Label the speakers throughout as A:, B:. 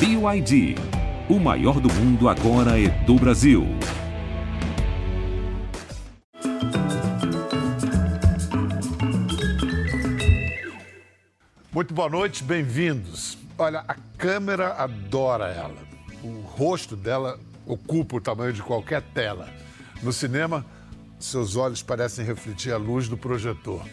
A: BYD. O maior do mundo agora é do Brasil.
B: Muito boa noite, bem-vindos. Olha, a câmera adora ela. O rosto dela ocupa o tamanho de qualquer tela. No cinema, seus olhos parecem refletir a luz do projetor.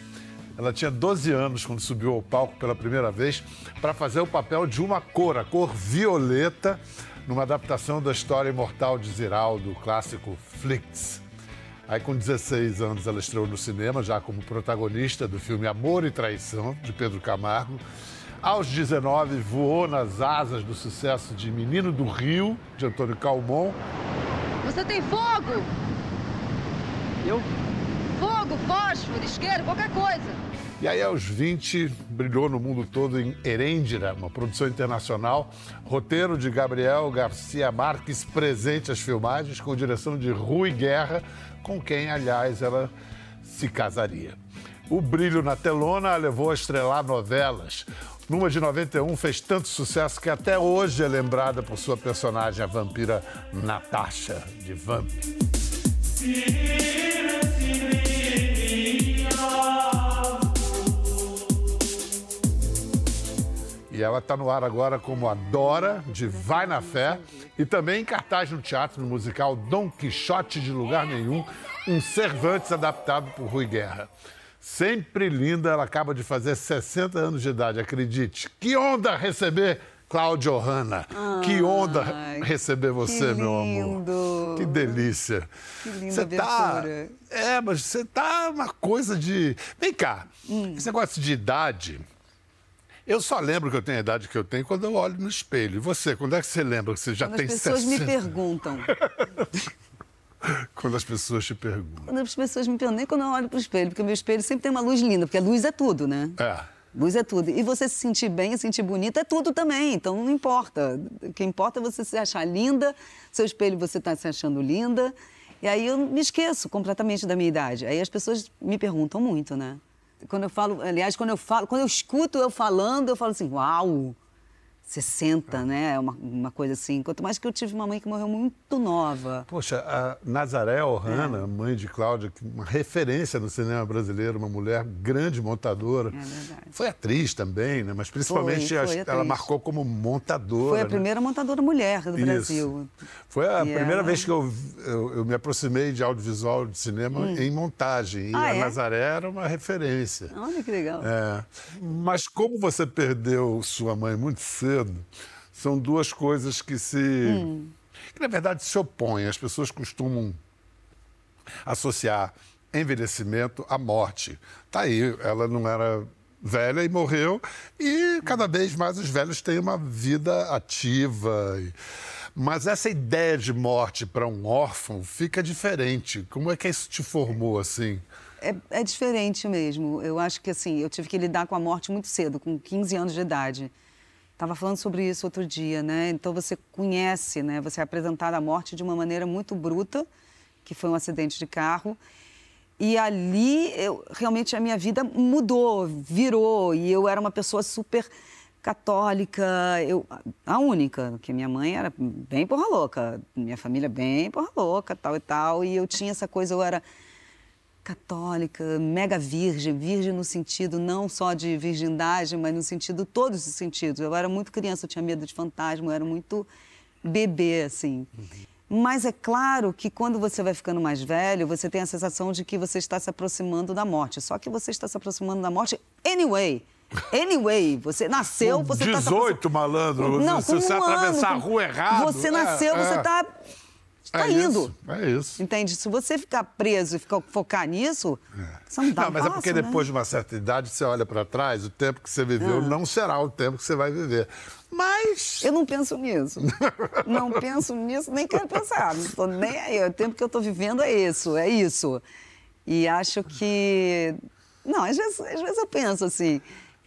B: Ela tinha 12 anos quando subiu ao palco pela primeira vez para fazer o papel de uma cor, a cor violeta, numa adaptação da história imortal de Ziraldo, o clássico Flicks. Aí, com 16 anos, ela estreou no cinema, já como protagonista do filme Amor e Traição, de Pedro Camargo. Aos 19, voou nas asas do sucesso de Menino do Rio, de Antônio Calmon.
C: Você tem fogo?
D: Eu?
C: Fogo, fósforo, isqueiro, qualquer coisa.
B: E aí, aos 20, brilhou no mundo todo em Herêndira, uma produção internacional. Roteiro de Gabriel Garcia Marques, presente às filmagens, com direção de Rui Guerra, com quem, aliás, ela se casaria. O brilho na telona a levou a estrelar novelas. Numa de 91 fez tanto sucesso que até hoje é lembrada por sua personagem, a vampira Natasha, de Vamp. E ela está no ar agora como a Dora, de Vai na Fé, e também em cartaz no teatro no musical Dom Quixote de Lugar Nenhum, um Cervantes adaptado por Rui Guerra. Sempre linda, ela acaba de fazer 60 anos de idade, acredite. Que onda receber Cláudio Hanna. que onda receber você, meu amor. Que delícia.
D: Que linda
B: Você tá... É, mas você tá uma coisa de. Vem cá,
D: Hum.
B: esse negócio de idade. Eu só lembro que eu tenho a idade que eu tenho quando eu olho no espelho. E você, quando é que você lembra que você já
D: Quando
B: tem
D: as pessoas
B: 60?
D: me perguntam.
B: Quando as pessoas te perguntam.
D: Quando as pessoas me perguntam, nem quando eu olho pro espelho, porque o meu espelho sempre tem uma luz linda, porque a luz é tudo, né?
B: É.
D: Luz é tudo. E você se sentir bem, se sentir bonita é tudo também. Então não importa. O que importa é você se achar linda, seu espelho você está se achando linda. E aí eu me esqueço completamente da minha idade. Aí as pessoas me perguntam muito, né? Quando eu falo, aliás, quando eu falo, quando eu escuto eu falando, eu falo assim, uau! 60, né? É uma, uma coisa assim. Quanto mais que eu tive uma mãe que morreu muito nova.
B: Poxa, a Nazaré Ohana,
D: É.
B: mãe de Cláudia, uma referência no cinema brasileiro, uma mulher grande montadora.
D: É verdade.
B: Foi atriz também, né? Mas principalmente
D: Foi, foi
B: ela marcou como montadora.
D: Foi a
B: né?
D: primeira montadora mulher do
B: Isso.
D: Brasil.
B: Foi a
D: E
B: primeira
D: ela-
B: vez que eu, eu, eu me aproximei de audiovisual de cinema em montagem. E
D: Ah,
B: a
D: é?
B: Nazaré era uma referência.
D: Olha que legal.
B: É. Mas como você perdeu sua mãe muito cedo, são duas coisas que se.
D: Hum.
B: que na verdade se opõem. As pessoas costumam associar envelhecimento à morte. Tá aí, ela não era velha e morreu, e cada vez mais os velhos têm uma vida ativa. Mas essa ideia de morte para um órfão fica diferente. Como é que isso te formou assim?
D: É, é diferente mesmo. Eu acho que assim, eu tive que lidar com a morte muito cedo, com 15 anos de idade. Estava falando sobre isso outro dia, né? Então você conhece, né? Você é apresentado à morte de uma maneira muito bruta, que foi um acidente de carro. E ali, eu, realmente, a minha vida mudou, virou. E eu era uma pessoa super católica, eu, a única, que minha mãe era bem porra louca, minha família bem porra louca, tal e tal. E eu tinha essa coisa, eu era católica, mega virgem, virgem no sentido não só de virgindade, mas no sentido todos os sentidos. Eu era muito criança, eu tinha medo de fantasma, eu era muito bebê assim. Mas é claro que quando você vai ficando mais velho, você tem a sensação de que você está se aproximando da morte. Só que você está se aproximando da morte anyway. Anyway, você nasceu, você está
B: 18, malandro.
D: Não,
B: se você
D: um
B: atravessar
D: ano,
B: a rua errado.
D: Você
B: é,
D: nasceu,
B: é.
D: você está tá
B: É
D: indo.
B: isso, é isso.
D: Entende? Se você ficar preso e ficar, focar nisso, você não dá
B: Não,
D: um
B: mas é
D: passo,
B: porque
D: né?
B: depois de uma certa idade, você olha para trás, o tempo que você viveu
D: Ah.
B: não será o tempo que você vai viver. Mas.
D: Eu não penso nisso. não penso nisso, nem quero pensar. Não tô nem aí. O tempo que eu estou vivendo é isso, é isso. E acho que. Não, às vezes, às vezes eu penso assim.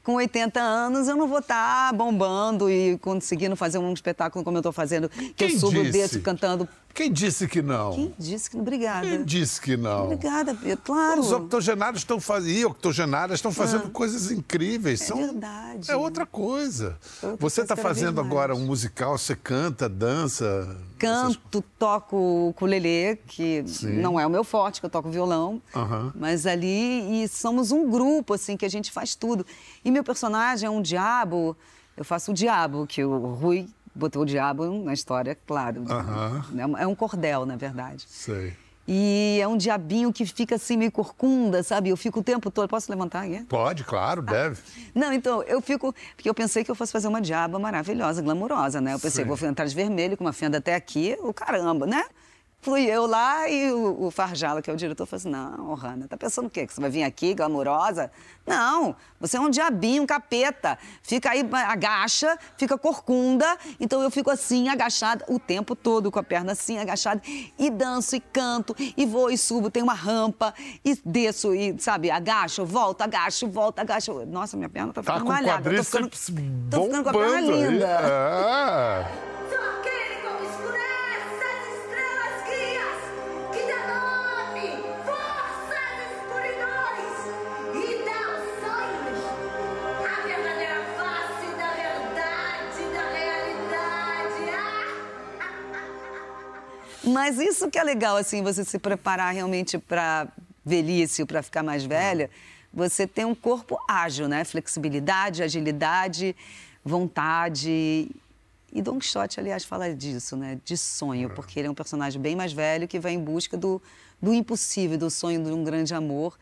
D: com 80 anos eu não vou estar bombando e conseguindo fazer um espetáculo como eu estou fazendo, que
B: Quem
D: eu subo
B: disse?
D: desse cantando.
B: Quem disse que não?
D: Quem disse que não? Obrigada.
B: Quem disse que não?
D: Obrigada, Pedro. Claro.
B: Os octogenários estão fazendo, octogenárias estão fazendo coisas incríveis. São,
D: verdade.
B: É outra coisa.
D: É outra
B: você está fazendo agora um musical, você canta, dança. essas-
D: Canto, toco ukulele, que
B: Sim.
D: não é o meu forte, que eu toco violão.
B: Aham.
D: Mas ali, e somos um grupo, assim, que a gente faz tudo. E meu personagem é um diabo, eu faço o diabo, que o Rui botou o diabo na história, claro.
B: Aham.
D: É um cordel, na verdade.
B: Sei.
D: E é um diabinho que fica assim meio corcunda, sabe? Eu fico o tempo todo. Posso levantar aqui?
B: Pode, claro, deve.
D: Não, então, eu fico. Porque eu pensei que eu fosse fazer uma diaba maravilhosa, glamurosa, né? Eu pensei,
B: Sim.
D: vou entrar de vermelho com uma fenda até aqui, o caramba, né? Fui eu lá e o, o Farjala, que é o diretor, falou assim: Não, Hanna, tá pensando o quê? Que você vai vir aqui, glamurosa? Não, você é um diabinho, um capeta. Fica aí, agacha, fica corcunda. Então eu fico assim, agachada, o tempo todo, com a perna assim, agachada. E danço, e canto, e vou e subo, tem uma rampa, e desço, e, sabe, agacho, volto, agacho, volto, agacho. Nossa, minha perna tá
B: Tá
D: ficando
B: com o
D: malhada. Tô ficando, tô ficando com a perna linda.
B: É.
D: Mas isso que é legal, assim, você se preparar realmente para velhice, para ficar mais velha, você tem um corpo ágil, né? Flexibilidade, agilidade, vontade. E Don Quixote, aliás, fala disso, né? De sonho, porque ele é um personagem bem mais velho que vai em busca do, do impossível, do sonho de um grande amor.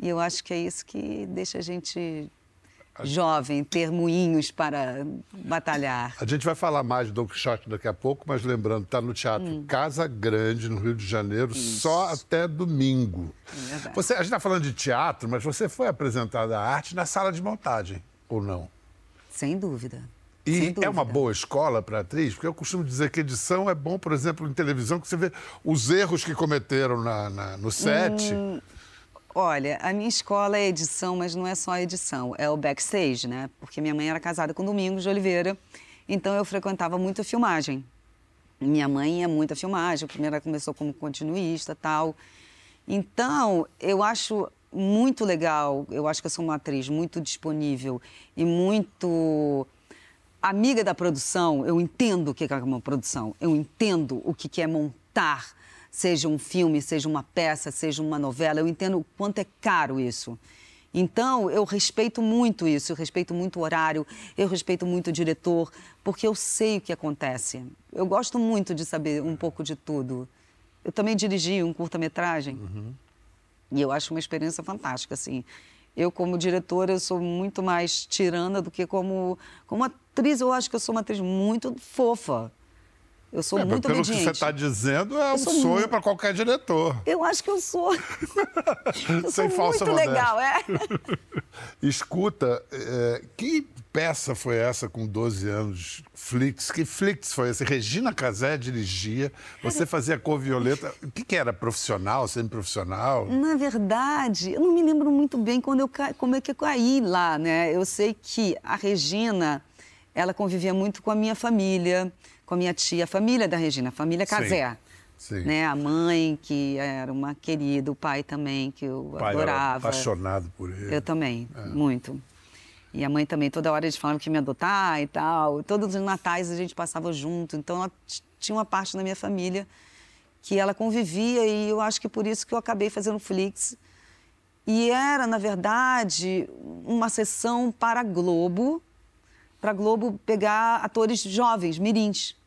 D: E eu acho que é isso que deixa a gente jovem, ter moinhos para batalhar.
B: A gente vai falar mais de Don Quixote daqui a pouco, mas lembrando, está no Teatro
D: Hum.
B: Casa Grande, no Rio de Janeiro, só até domingo.
D: É.
B: Você, a gente está falando de teatro, mas você foi apresentada à arte na sala de montagem, ou não?
D: Sem dúvida.
B: E é uma boa escola para atriz, porque eu costumo dizer que edição é bom, por exemplo, em televisão, que você vê os erros que cometeram na, na- no set.
D: Hum. Olha, a minha escola é edição, mas não é só edição, é o backstage, né? Porque minha mãe era casada com Domingos de Oliveira, então eu frequentava muito a filmagem. Minha mãe ia muito a filmagem, primeiro ela começou como continuista tal. Então, eu acho muito legal, eu acho que eu sou uma atriz muito disponível e muito amiga da produção, eu entendo o que é uma produção, eu entendo o que é montar, seja um filme, seja uma peça, seja uma novela, eu entendo o quanto é caro isso. Então, eu respeito muito isso, eu respeito muito o horário, eu respeito muito o diretor, porque eu sei o que acontece. Eu gosto muito de saber um pouco de tudo. Eu também dirigi um curta-metragem. E eu acho uma experiência fantástica, assim. Eu, como diretora, eu sou muito mais tirana do que como, como atriz. Eu acho que eu sou uma atriz muito fofa. Eu sou
B: É,
D: muito
B: pelo
D: obediente.
B: que você está dizendo, é um sonho
D: muito-
B: para qualquer diretor.
D: Eu acho que eu sou. eu
B: Sem
D: sou
B: falsa
D: muito
B: modéstia.
D: legal, é.
B: Escuta, é, que peça foi essa com 12 anos? Flix, que Flix foi essa? Regina Casé dirigia, você fazia cor violeta. O que, que era? Profissional, semi-profissional?
D: Na verdade, eu não me lembro muito bem quando eu ca... como é que eu caí lá, né? Eu sei que a Regina, ela convivia muito com a minha família, com a minha tia, a família da Regina, a família Casé.
B: sim.
D: Né? A mãe, que era uma querida, o pai também, que eu
B: O pai era
D: adorava.
B: apaixonado por ele.
D: Eu também, muito. E a mãe também, toda hora eles falavam que ia me adotar e tal. Todos os natais a gente passava junto. Então, ela tinha uma parte da minha família que ela convivia e eu acho que por isso que eu acabei fazendo Flix. E era, na verdade, uma sessão para a Globo, para a Globo pegar atores jovens, mirins.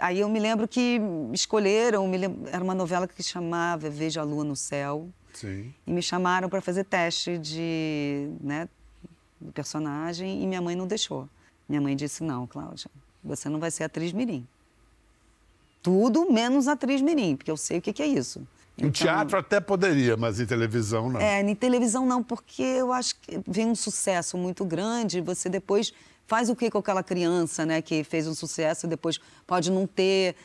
D: Aí eu me lembro que escolheram, me lem- era uma novela que chamava Veja a Lua no Céu.
B: Sim.
D: E me chamaram para fazer teste de, né, do personagem e minha mãe não deixou. Minha mãe disse: não, Cláudia, você não vai ser atriz mirim. Tudo menos atriz mirim, porque eu sei o que, que é isso.
B: Em
D: Então,
B: teatro até poderia, mas em televisão não.
D: É, em televisão não, porque eu acho que vem um sucesso muito grande, você depois faz o que com aquela criança, né, que fez um sucesso e depois pode não ter.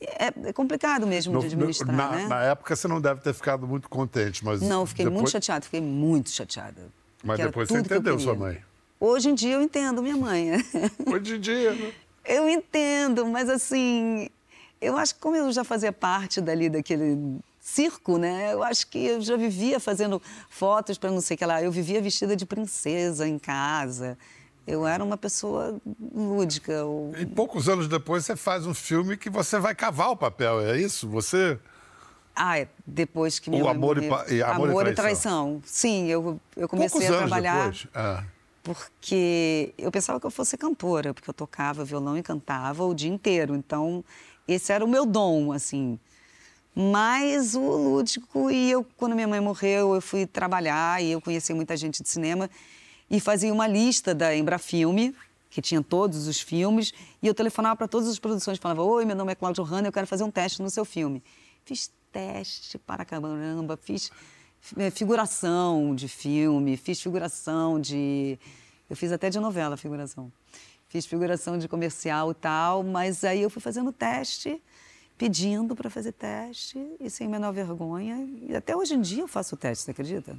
D: É, é complicado mesmo
B: No-
D: de administrar,
B: na,
D: né?
B: na época você não deve ter ficado muito contente, mas.
D: Não, fiquei muito
B: depois-
D: chateada, fiquei muito chateada.
B: Mas depois você entendeu sua mãe.
D: Hoje em dia eu entendo minha mãe.
B: Hoje em dia, né?
D: Eu entendo, mas assim, eu acho que como eu já fazia parte dali daquele circo, né? Eu acho que eu já vivia fazendo fotos para não sei o que lá. Eu vivia vestida de princesa em casa. Eu era uma pessoa lúdica. Eu-
B: E poucos anos depois você faz um filme que você vai cavar o papel, é isso? Você.
D: Ah, é, depois que
B: O
D: minha mãe
B: Amor e
D: morreu.
B: Pa- e Amor e
D: traição. Sim, eu, eu comecei
B: poucos
D: a trabalhar.
B: depois. Ah.
D: porque eu pensava que eu fosse cantora, porque eu tocava violão e cantava o dia inteiro. Então, esse era o meu dom, assim. Mas o lúdico, e eu, quando minha mãe morreu, eu fui trabalhar e eu conheci muita gente de cinema e fazia uma lista da Embrafilme, que tinha todos os filmes, e eu telefonava para todas as produções, falava: Oi, meu nome é Cláudio Hanna, eu quero fazer um teste no seu filme. Fiz teste para caramba, fiz eh, figuração de filme, fiz figuração de. Eu fiz até de novela figuração. Fiz figuração de comercial e tal, mas aí eu fui fazendo teste, pedindo para fazer teste e sem menor vergonha. E até hoje em dia eu faço teste, você acredita?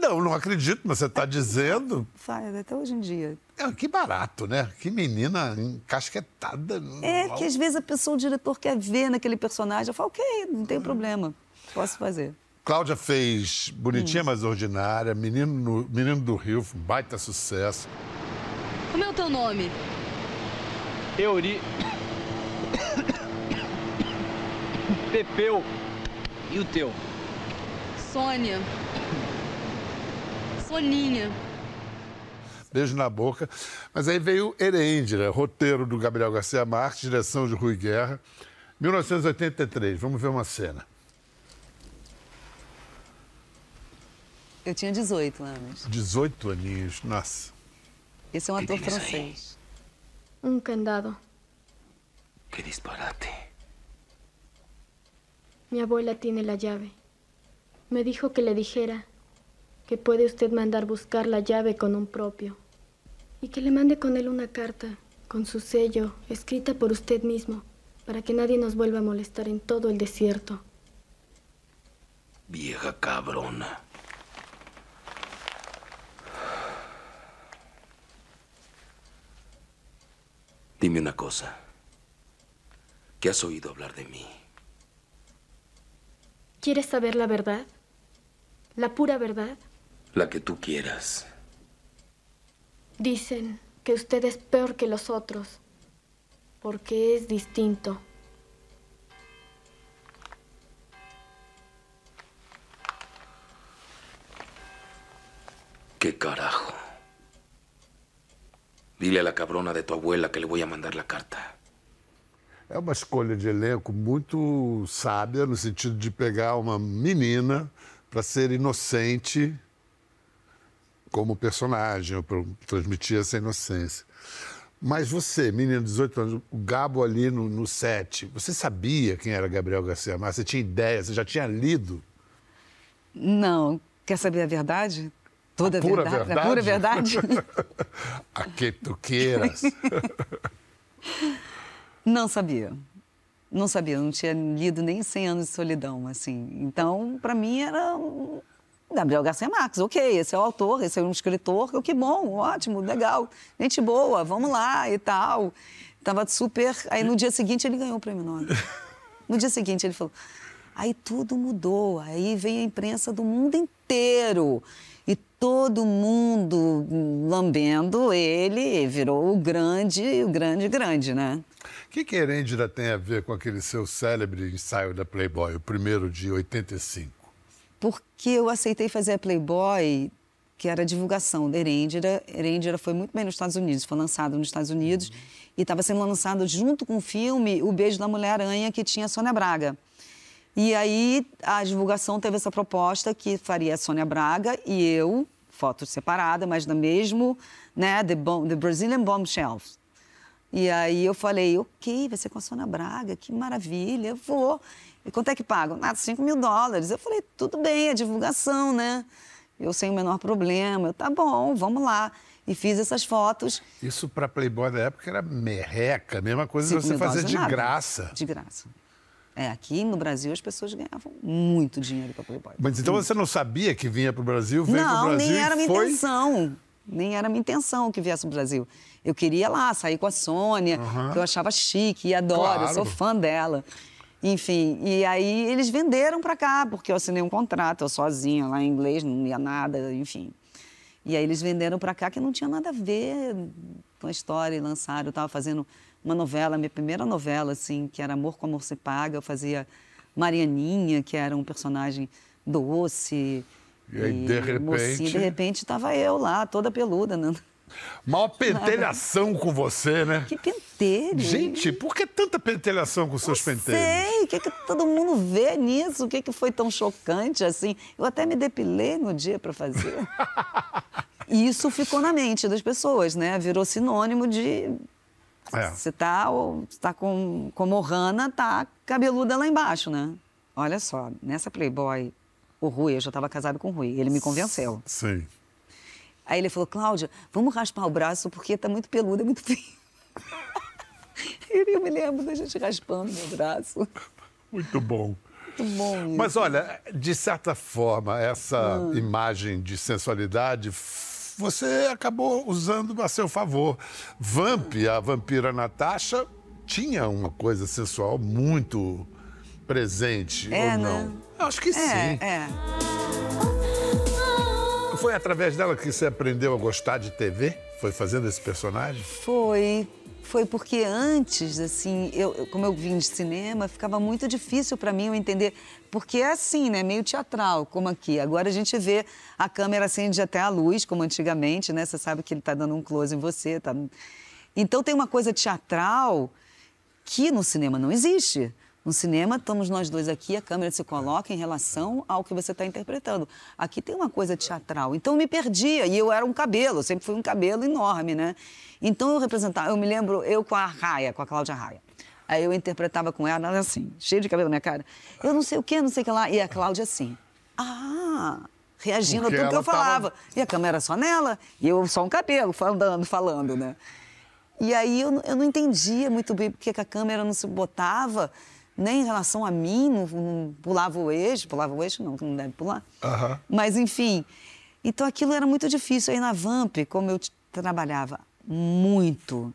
B: Não, não acredito, mas você está dizendo.
D: Faz, até hoje em dia.
B: É, que barato, né? Que menina encasquetada.
D: É que às vezes a pessoa, o diretor quer ver naquele personagem. Eu falo, ok, não tem problema, posso fazer.
B: Cláudia fez
D: Hum.
B: Bonitinha Mas Ordinária, Menino, no- Menino do Rio, baita sucesso.
C: Como é o teu nome?
E: Euri. Pepeu. E o teu?
C: Sônia. Soninha.
B: Beijo na boca. Mas aí veio Herêndira, roteiro do Gabriel Garcia Marques, direção de Rui Guerra, 1983. Vamos ver uma cena.
D: Eu tinha 18 anos.
B: 18 aninhos, nossa.
D: Esse é um ator francês.
F: Un candado.
E: Qué disparate.
F: Mi abuela tiene la llave. Me dijo que le dijera que puede usted mandar buscar la llave con un propio y que le mande con él una carta con su sello escrita por usted mismo para que nadie nos vuelva a molestar en todo el desierto.
E: Vieja cabrona. Dime una cosa. ¿Qué has oído hablar de mí?
F: ¿Quieres saber la verdad? ¿La pura verdad?
E: La que tú quieras.
F: Dicen que usted es peor que los otros porque es distinto.
E: ¿Qué carajo? Dile a la cabrona de tu abuela que le voy a mandar la carta.
B: É uma escolha de elenco muito sábia, no sentido de pegar uma menina para ser inocente como personagem, para transmitir essa inocência. Mas você, menina de 18 anos, o Gabo ali no, no set, você sabia quem era Gabriel Garcia Marques? Você tinha ideia? Você já tinha lido?
D: Não. Quer saber a verdade? Toda
B: A pura
D: verdade?
B: verdade?
D: A pura verdade?
B: A que tu queiras.
D: não sabia. Não sabia, não tinha lido nem 100 anos de solidão, assim. Então, para mim, era Gabriel Garcia Marques, ok, esse é o autor, esse é um escritor, que bom, ótimo, legal, gente boa, vamos lá e tal. Tava super. Aí no dia seguinte ele ganhou o prêmio Nobel. No dia seguinte ele falou. Aí tudo mudou, aí veio a imprensa do mundo inteiro. E todo mundo lambendo ele, virou o grande, o grande, grande, né?
B: O que, que Herêndira tem a ver com aquele seu célebre ensaio da Playboy, o primeiro de 85?
D: Porque eu aceitei fazer a Playboy, que era a divulgação da Herêndira. Herêndira foi muito bem nos Estados Unidos, foi lançado nos Estados Unidos e estava sendo lançado junto com o filme O Beijo da Mulher-Aranha, que tinha a Sônia Braga. E aí a divulgação teve essa proposta que faria a Sônia Braga e eu, fotos separadas, mas da mesmo, né, The, Bom- The Brazilian Bombshells. E aí eu falei, ok, vai ser com a Sônia Braga, que maravilha, eu vou. E quanto é que pagam? Ah, 5 mil dólares. Eu falei, tudo bem, é divulgação, né? Eu sem o menor problema. Eu, tá bom, vamos lá. E fiz essas fotos.
B: Isso para Playboy da época era merreca, mesma coisa
D: Cinco
B: você fazer de
D: é nada.
B: graça.
D: De graça. É, aqui no Brasil as pessoas ganhavam muito dinheiro para Playboy.
B: Mas então você não sabia que vinha para o Brasil, veio para o
D: Não,
B: Brasil
D: nem era minha
B: foi...
D: intenção. Nem era minha intenção que viesse pro Brasil. Eu queria lá, sair com a Sônia, que eu achava chique e adoro, eu sou
B: Claro.
D: fã dela. Enfim, e aí eles venderam pra cá, porque eu assinei um contrato, eu sozinha lá em inglês, não ia nada, enfim. E aí eles venderam pra cá que não tinha nada a ver com a história e lançaram. Eu estava fazendo uma novela, minha primeira novela, assim, que era Amor com Amor Se Paga. Eu fazia Marianinha, que era um personagem doce.
B: E aí, de repente-
D: Mocinha. De repente estava eu lá, toda peluda. Né?
B: Maior pentelhação com você, né?
D: Que pentelho!
B: Gente, por que tanta pentelhação com seus pentelhos?
D: Sei, o que, que todo mundo vê nisso? O que, que foi tão chocante assim? Eu até me depilei no dia para fazer. E isso ficou na mente das pessoas, né? Virou sinônimo de.
B: É.
D: Você tá, tá com, como Ohana, tá cabeluda lá embaixo, né? Olha só, nessa Playboy, o Rui, eu já estava casado com o Rui, ele me convenceu.
B: Sim.
D: Aí ele falou, Cláudia, vamos raspar o braço porque tá muito peludo, é muito frio. E eu me lembro da gente raspando meu braço.
B: Muito bom.
D: Muito bom isso.
B: Mas olha, de certa forma, essa
D: Ah.
B: imagem de sensualidade você acabou usando a seu favor. Vamp, a vampira Natasha, tinha uma coisa sensual muito presente,
D: É,
B: ou
D: né?
B: não? Eu Acho que sim.
D: É, é.
B: Foi através dela que você aprendeu a gostar de TV? Foi fazendo esse personagem?
D: Foi. Foi porque antes, assim, eu, como eu vim de cinema, ficava muito difícil para mim eu entender. Porque é assim, né? Meio teatral, como aqui. Agora a gente vê a câmera acende até a luz, como antigamente, né? Você sabe que ele tá dando um close em você. Tá... Então tem uma coisa teatral que no cinema não existe. No cinema, estamos nós dois aqui, a câmera se coloca em relação ao que você está interpretando. Aqui tem uma coisa teatral. Então eu me perdia, e eu era um cabelo, eu sempre fui um cabelo enorme, né? Então eu representava, eu me lembro, eu com a Raia, com a Cláudia Raia. Aí eu interpretava com ela, ela assim, cheia de cabelo na minha cara. Eu não sei o que, não sei o que lá. E a Cláudia assim, ah, reagindo
B: Porque
D: a tudo que eu falava.
B: tava-
D: E a câmera só nela, e eu só um cabelo, falando, falando, né? E aí eu, não- eu não entendia muito bem porque que a câmera não se botava nem em relação a mim, não, não pulava o eixo, pulava o eixo não, que não deve pular. Mas enfim, então aquilo era muito difícil. Aí na Vamp, como eu trabalhava muito,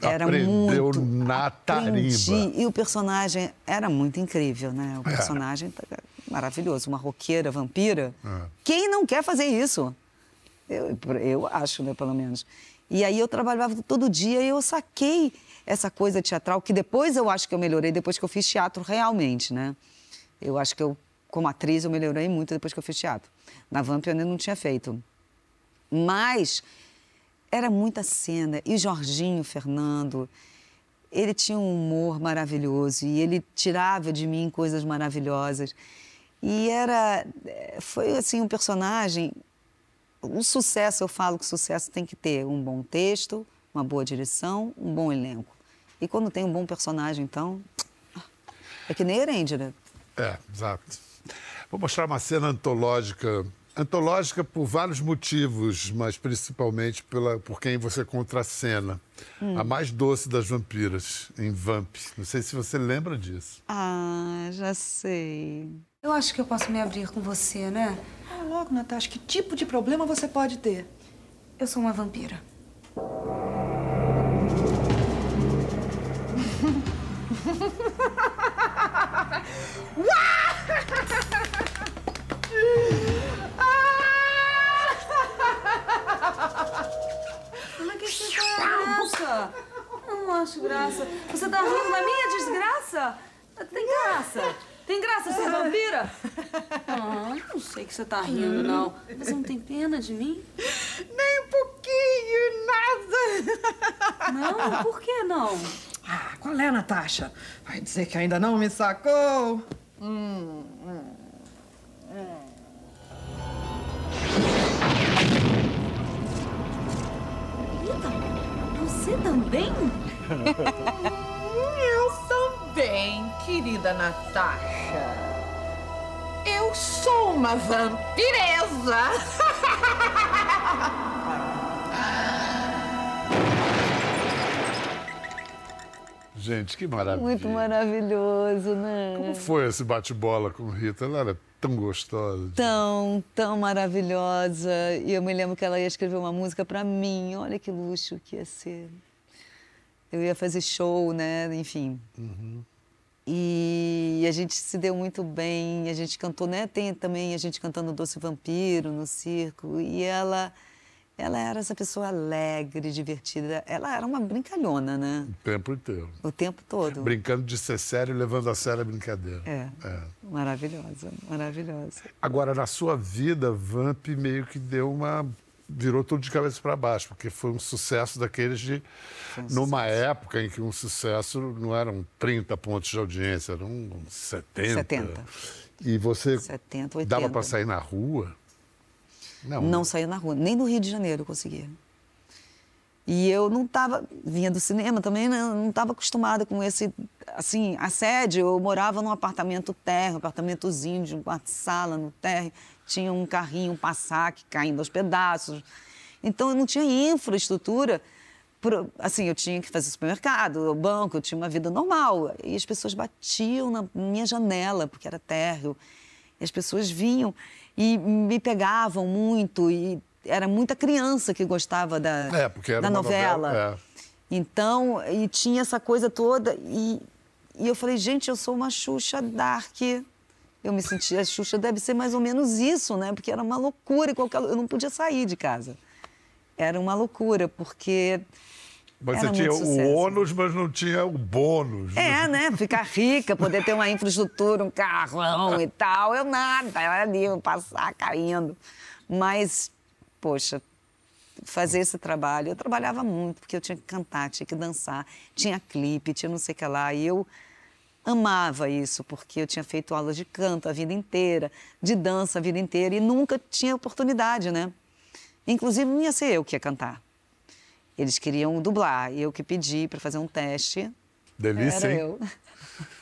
D: era
B: Aprendeu
D: muito...
B: na
D: aprendi.
B: tarimba.
D: E o personagem era muito incrível, né? O
B: É.
D: personagem tá maravilhoso, uma roqueira vampira.
B: É.
D: Quem não quer fazer isso? Eu, eu acho, né, pelo menos. E aí eu trabalhava todo dia e eu saquei essa coisa teatral, que depois eu acho que eu melhorei, depois que eu fiz teatro realmente, né? Eu acho que eu, como atriz, eu melhorei muito depois que eu fiz teatro. Na Vamp eu não tinha feito. Mas era muita cena. E Jorginho Fernando, ele tinha um humor maravilhoso e ele tirava de mim coisas maravilhosas. E era. eh, Foi assim um personagem. O sucesso, eu falo que sucesso tem que ter um bom texto, uma boa direção, um bom elenco. E quando tem um bom personagem, então. É que nem Erendira.
B: É, exato. Vou mostrar uma cena antológica. Antológica por vários motivos, mas principalmente pela, por quem você contracena. A mais doce das vampiras, em Vamp. Não sei se você lembra disso.
D: Ah, já sei.
G: Eu acho que eu posso me abrir com você, né?
H: Fala logo, Natasha, que tipo de problema você pode ter?
G: Eu sou uma vampira. Que você tá rindo, não. Você não tem pena de mim?
H: Nem um pouquinho, nada.
G: Não? Por que não?
H: Ah, qual é, Natasha? Vai dizer que ainda não me sacou?
G: Rita, você também?
H: Eu também, querida Natasha. Eu sou uma vampiresa.
B: Gente, que maravilha.
D: Muito maravilhoso, né?
B: Como foi esse bate-bola com Rita? Ela era tão gostosa.
D: tão, tão maravilhosa. E eu me lembro que ela ia escrever uma música para mim. Olha que luxo que ia ser. Eu ia fazer show, né? Enfim. E a gente se deu muito bem. A gente cantou, né? Tem também a gente cantando Doce Vampiro no circo. E ela, ela era essa pessoa alegre, divertida. Ela era uma brincalhona, né?
B: O tempo inteiro.
D: O tempo todo.
B: Brincando de ser sério e levando a sério a brincadeira.
D: É. Maravilhosa, maravilhosa.
B: Agora, na sua vida, Vamp meio que deu uma. Virou tudo de cabeça para baixo, porque foi um sucesso daqueles de. numa época em que um sucesso não eram 30 pontos de audiência, eram 70.
D: 70.
B: E você
D: 70, 80.
B: dava para sair na rua?
D: Não saía na rua, nem no Rio de Janeiro eu conseguia. E eu não estava, vinha do cinema também, né, não estava acostumada com esse, assim, assédio. Eu morava num apartamento térreo, apartamentozinho de um quarto-sala no térreo. Tinha um carrinho, um passaque caindo aos pedaços. Então, eu não tinha infraestrutura. pro- assim, eu tinha que fazer supermercado, o banco, eu tinha uma vida normal. E as pessoas batiam na minha janela, porque era térreo. E as pessoas vinham e me pegavam muito. E era muita criança que gostava da,
B: É, porque era
D: da novela.
B: novela, é.
D: Então, e tinha essa coisa toda. E, e eu falei, gente, eu sou uma Xuxa Dark. Eu me sentia, a Xuxa deve ser mais ou menos isso, né? Porque era uma loucura. Qualquer, eu não podia sair de casa. Era uma loucura, porque.
B: Mas
D: era
B: você tinha
D: muito
B: o ônus, mas não tinha o bônus.
D: É, né? Ficar rica, poder ter uma infraestrutura, um carrão e tal. Eu nada, eu era ali, eu passar caindo. Mas, poxa, fazer esse trabalho, eu trabalhava muito, porque eu tinha que cantar, tinha que dançar, tinha clipe, tinha não sei o que lá. E eu amava isso, porque eu tinha feito aulas de canto a vida inteira, de dança a vida inteira, e nunca tinha oportunidade, né? Inclusive, não ia ser eu que ia cantar. Eles queriam dublar, e eu que pedi para fazer um teste.
B: Delícia,
D: Era
B: hein?
D: eu.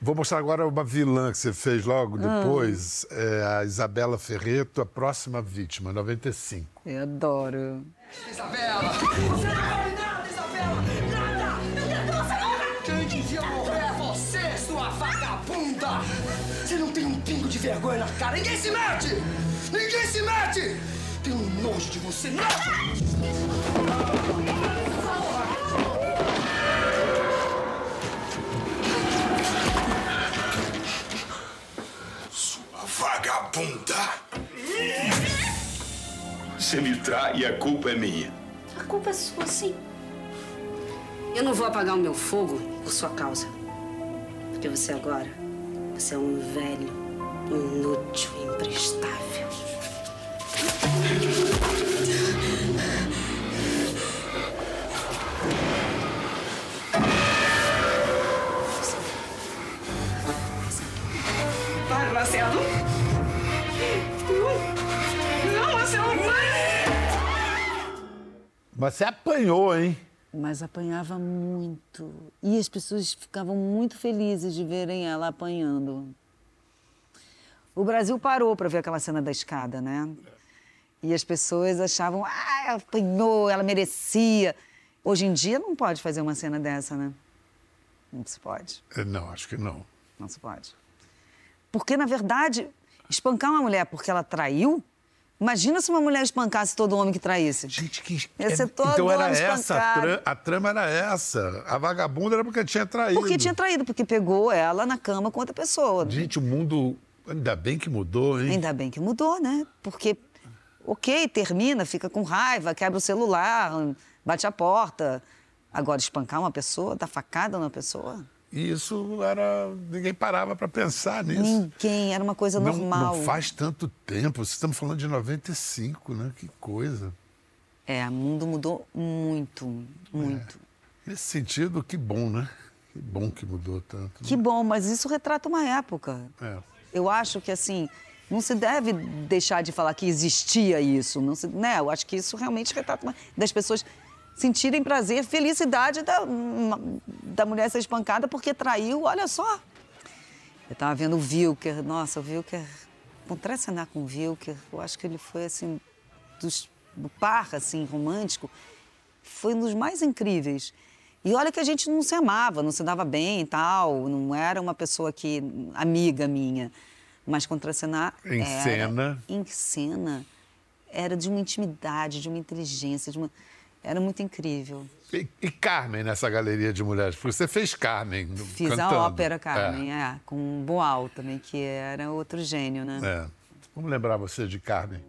B: Vou mostrar agora uma vilã que você fez logo
D: Ah.
B: depois, é a Isabela Ferreto, a próxima vítima, 95.
D: Eu adoro.
I: Isabela! Você não vale nada, Isabela! Nada! Quem devia morrer é você, sua vagabunda! Você não tem um pingo de vergonha na cara! Ninguém se mete! Ninguém se mete! Tenho um nojo de você! Nojo!
J: Vagabunda! Você me trai e a culpa é minha.
K: A culpa é sua, sim. Eu não vou apagar o meu fogo por sua causa. Porque você agora, você é um velho, inútil,
B: Mas você apanhou, hein?
D: Mas apanhava muito. E as pessoas ficavam muito felizes de verem ela apanhando. O Brasil parou para ver aquela cena da escada, né? E as pessoas achavam, ah, ela apanhou, ela merecia. Hoje em dia não pode fazer uma cena dessa, né? Não se pode.
B: É, Não, acho que não.
D: Não se pode. Porque, na verdade, espancar uma mulher porque ela traiu, imagina se uma mulher espancasse todo homem que traísse.
B: Gente, que.
D: Ia ser todo
B: então era essa, a, tra- a trama era essa. A vagabunda era porque tinha traído.
D: Porque tinha traído, porque pegou ela na cama com outra pessoa.
B: Gente, o mundo. Ainda bem que mudou, hein?
D: Ainda bem que mudou, né? Porque, ok, termina, fica com raiva, quebra o celular, bate a porta. Agora, espancar uma pessoa, dar facada numa pessoa?
B: E isso era. Ninguém parava para pensar nisso.
D: Ninguém, era uma coisa
B: Não,
D: normal.
B: não faz tanto tempo. Estamos falando de 95, né? Que coisa.
D: É, o mundo mudou muito, muito.
B: Nesse sentido, que bom, né? Que bom que mudou tanto. né?
D: Que bom, mas isso retrata uma época.
B: É.
D: Eu acho que, assim, não se deve deixar de falar que existia isso. Não se, né? Eu acho que isso realmente retrata uma... das pessoas sentirem prazer, felicidade da, da mulher ser espancada porque traiu, olha só. Eu estava vendo o Wilker, nossa, o Wilker, contracenar com o Wilker, eu acho que ele foi, assim, dos, do par, assim, romântico, foi um dos mais incríveis. E olha que a gente não se amava, não se dava bem e tal, não era uma pessoa que, amiga minha. Mas contracenar
B: Em
D: era-
B: cena.
D: Em cena. Era de uma intimidade, de uma inteligência, de uma... Era muito incrível.
B: E, e Carmen nessa galeria de mulheres? Porque você fez Carmen
D: Fiz
B: cantando.
D: a ópera Carmen, é. com Boal também, que era outro gênio, né?
B: É. é. Vamos lembrar você de Carmen.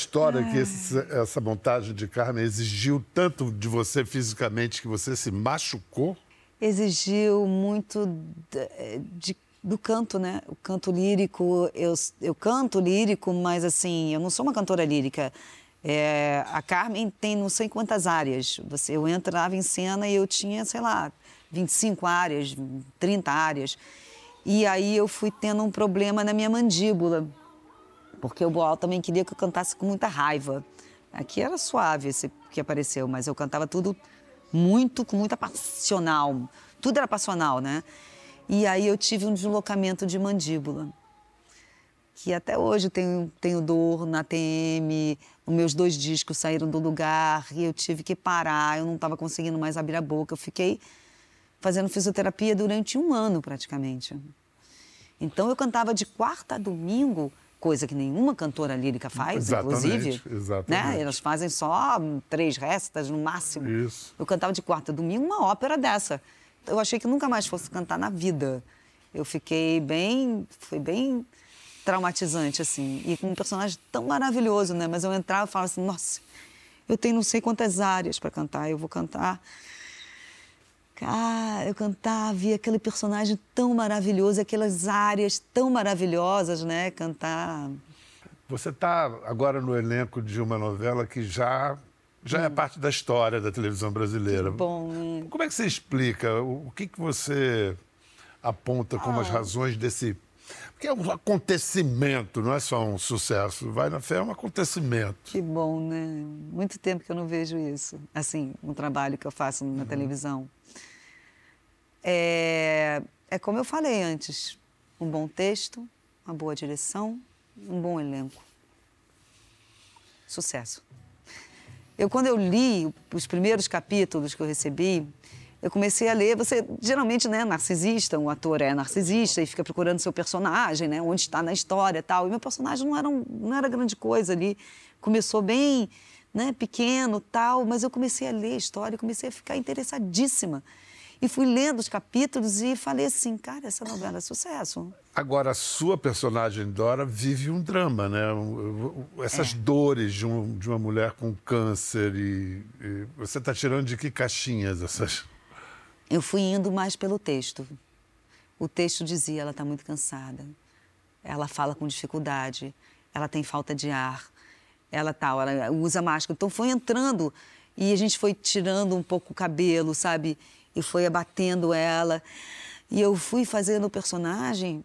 B: História
D: É.
B: que esse- essa montagem de Carmen exigiu tanto de você fisicamente que você se machucou?
D: exigiu muito de- de- do canto, né? O canto lírico, eu, eu canto lírico, mas assim, eu não sou uma cantora lírica. É, a Carmen tem não sei quantas áreas. Você, eu entrava em cena e eu tinha, sei lá, 25 áreas, 30 áreas. E aí eu fui tendo um problema na minha mandíbula, porque o Boal também queria que eu cantasse com muita raiva. Aqui era suave esse que apareceu, mas eu cantava tudo muito, com muita passional. Tudo era passional, né? E aí eu tive um deslocamento de mandíbula. Que até hoje tenho, tenho dor na TM, os meus dois discos saíram do lugar e eu tive que parar, eu não estava conseguindo mais abrir a boca. Eu fiquei fazendo fisioterapia durante um ano praticamente. Então eu cantava de quarta a domingo, coisa que nenhuma cantora lírica faz,
B: Exatamente,
D: inclusive.
B: exatamente.
D: Né? Elas fazem só três restas no máximo.
B: Isso.
D: Eu cantava de quarta a domingo uma ópera dessa. Eu achei que nunca mais fosse cantar na vida. Eu fiquei bem, foi bem traumatizante assim, e com um personagem tão maravilhoso, né? Mas eu entrava e falava assim, nossa, eu tenho não sei quantas áreas para cantar, eu vou cantar Cara, eu cantava, via aquele personagem tão maravilhoso, aquelas áreas tão maravilhosas, né? Cantar.
B: Você está agora no elenco de uma novela que já, já é parte da história da televisão brasileira.
D: Hum. Bom, né?
B: Como é que você explica? O, que, que você aponta como as
D: Ah.
B: razões desse. Porque é um acontecimento, não é só um sucesso. Vai na fé é um acontecimento.
D: Que bom, né? Muito tempo que eu não vejo isso, assim, no trabalho que eu faço na televisão. É, é como eu falei antes: um bom texto, uma boa direção, um bom elenco. Sucesso. Eu, quando eu li os primeiros capítulos que eu recebi, eu comecei a ler. Você, geralmente, né, narcisista, um ator é narcisista e fica procurando seu personagem, né, onde está na história tal. E meu personagem não era, um- não era grande coisa ali. Começou bem né, pequeno tal, mas eu comecei a ler a história, comecei a ficar interessadíssima. E fui lendo os capítulos e falei assim, cara, essa novela é sucesso.
B: Agora, a sua personagem, Dora, vive um drama, né? Essas dores de, um- de uma mulher com câncer e, e você está tirando de que caixinhas essas...
D: Eu fui indo mais pelo texto. O texto dizia, ela está muito cansada. Ela fala com dificuldade. Ela tem falta de ar. Ela tal, ela usa máscara. Então foi entrando e a gente foi tirando um pouco o cabelo, sabe? E foi abatendo ela. E eu fui fazendo o personagem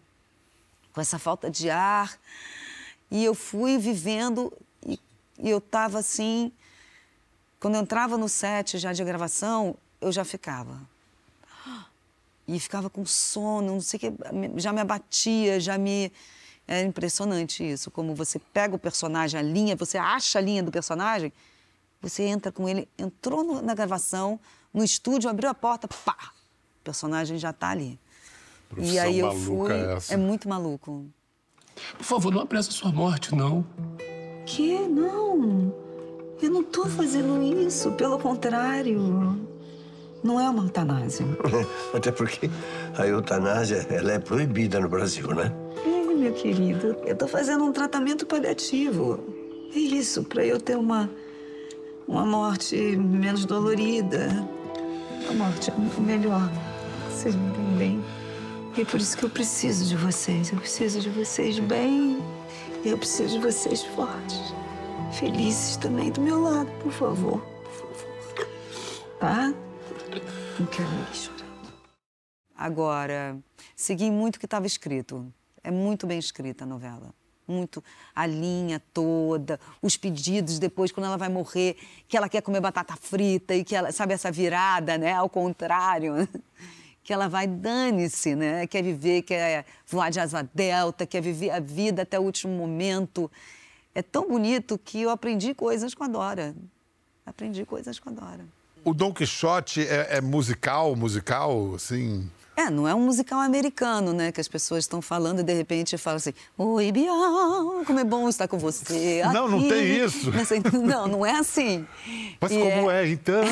D: com essa falta de ar. E eu fui vivendo e, e eu estava assim. Quando eu entrava no set já de gravação, eu já ficava. E ficava com sono, não sei o que, já me abatia, já me. É impressionante isso, como você pega o personagem, a linha, você acha a linha do personagem, você entra com ele, entrou na gravação, no estúdio, abriu a porta, pá! O personagem já está ali. e
L: Profissão
D: aí eu fui.
L: essa.
D: É muito maluco.
L: Por favor, não apressa sua morte, não.
M: Que? Não. Eu não tô fazendo isso, pelo contrário. Não é uma eutanásia.
N: Até porque a eutanásia ela é proibida no Brasil, né?
M: É, meu querido, eu tô fazendo um tratamento paliativo. É isso, pra eu ter uma, uma morte menos dolorida. Uma morte melhor. Vocês me entendem? E é por isso que eu preciso de vocês. Eu preciso de vocês bem. E eu preciso de vocês fortes. Felizes também do meu lado, por favor. Por favor. Tá? Não quero me chorar.
D: Agora, segui muito o que estava escrito. É muito bem escrita a novela. Muito. A linha toda, os pedidos depois, quando ela vai morrer, que ela quer comer batata frita e que ela, sabe, essa virada, né? Ao contrário. Que ela vai, dane-se, né? Quer viver, quer voar de asa delta, quer viver a vida até o último momento. É tão bonito que eu aprendi coisas com a Dora. Aprendi coisas com a Dora.
B: O Dom Quixote é, é musical, musical, assim.
D: É, não é um musical americano, né? Que as pessoas estão falando e de repente falam assim: Oi, Bial, como é bom estar com você.
B: Não, não
D: aqui."
B: tem isso.
D: Não, não é assim.
B: Mas
D: E
B: como é, então?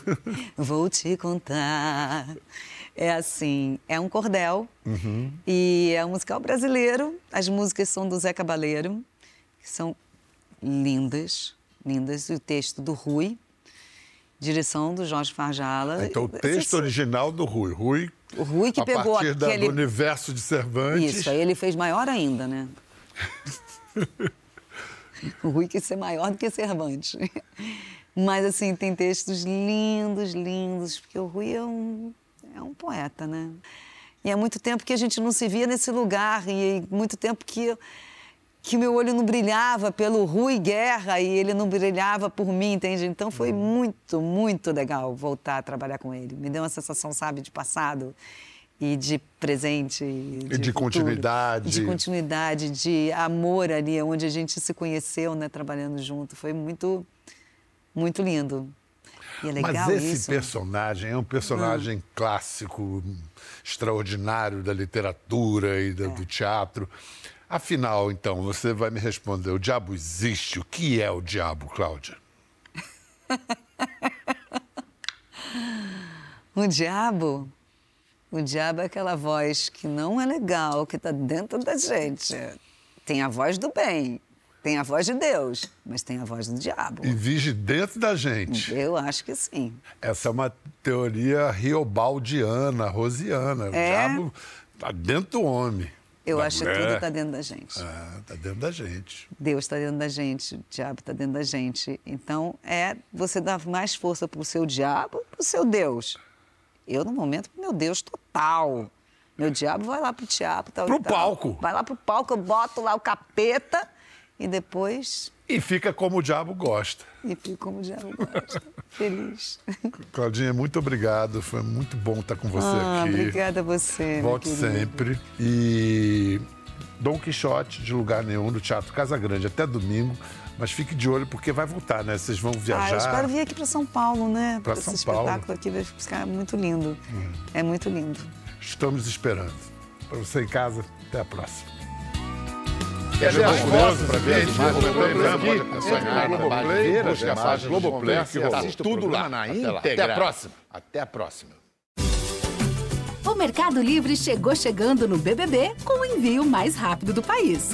D: Vou te contar. É assim, é um cordel
B: Uhum.
D: e é um musical brasileiro. As músicas são do Zé Cabaleiro, que são lindas, lindas. E o texto do Rui, direção do Jorge Farjala.
B: Então, o texto original do Rui. Rui,
D: O Rui que
B: a
D: pegou
B: partir da-
D: aquele...
B: do universo de Cervantes.
D: Isso, aí ele fez maior ainda, né? o Rui quis ser maior do que Cervantes. Mas, assim, tem textos lindos, lindos, porque o Rui é um, é um poeta, né? E há muito tempo que a gente não se via nesse lugar, e muito tempo que, que meu olho não brilhava pelo Rui Guerra e ele não brilhava por mim, entende? Então foi muito, muito legal voltar a trabalhar com ele. Me deu uma sensação, sabe, de passado e de presente. E
B: E de
D: futuro.
B: continuidade.
D: De continuidade, de amor ali, onde a gente se conheceu, né, trabalhando junto. Foi muito, muito lindo. E é legal
B: Mas esse
D: isso.
B: Personagem é um personagem clássico, extraordinário da literatura e
D: É.
B: do teatro. Afinal, então, você vai me responder: o diabo existe? O que é o diabo, Cláudia?
D: O diabo, o diabo é aquela voz que não é legal, que está dentro da gente. Tem a voz do bem, tem a voz de Deus, mas tem a voz do diabo.
B: E vige dentro da gente.
D: Eu acho que sim.
B: Essa é uma teoria riobaldiana, rosiana. O
D: É?
B: diabo está dentro do homem.
D: Eu
B: da
D: acho que tudo está dentro da gente.
B: Está dentro da gente.
D: Deus está dentro da gente, o diabo está dentro da gente. Então, é você dar mais força para o seu diabo para o seu Deus. Eu, no momento, meu Deus total. Meu diabo vai lá pro teatro. Tal,
B: Pro
D: e tal.
B: palco.
D: Vai lá pro palco, eu boto lá o capeta e depois
B: E fica como o diabo gosta.
D: e fico como o diabo gosta. Feliz.
B: Claudinha, muito obrigado. Foi muito bom estar com você
D: ah,
B: aqui.
D: obrigada a você.
B: Volte sempre. E Dom Quixote, de lugar nenhum, no Teatro Casa Grande, até domingo. Mas fique de olho, porque vai voltar, né? Vocês vão
D: Ah,
B: viajar.
D: eu espero vir aqui para São Paulo, né? Esse
B: São Paulo.
D: espetáculo aqui vai ficar muito lindo.
B: Hum.
D: É muito lindo.
B: Estamos esperando. Para você em casa, até a próxima.
O: Quer ver as fotos
B: para ver as imagens?
O: Na Globoplay, busca a página Globoplay, que assiste tudo lá.
B: na íntegra.
O: Até a próxima. Até a próxima.
P: O Mercado Livre chegou chegando no BBB com o envio mais rápido do país.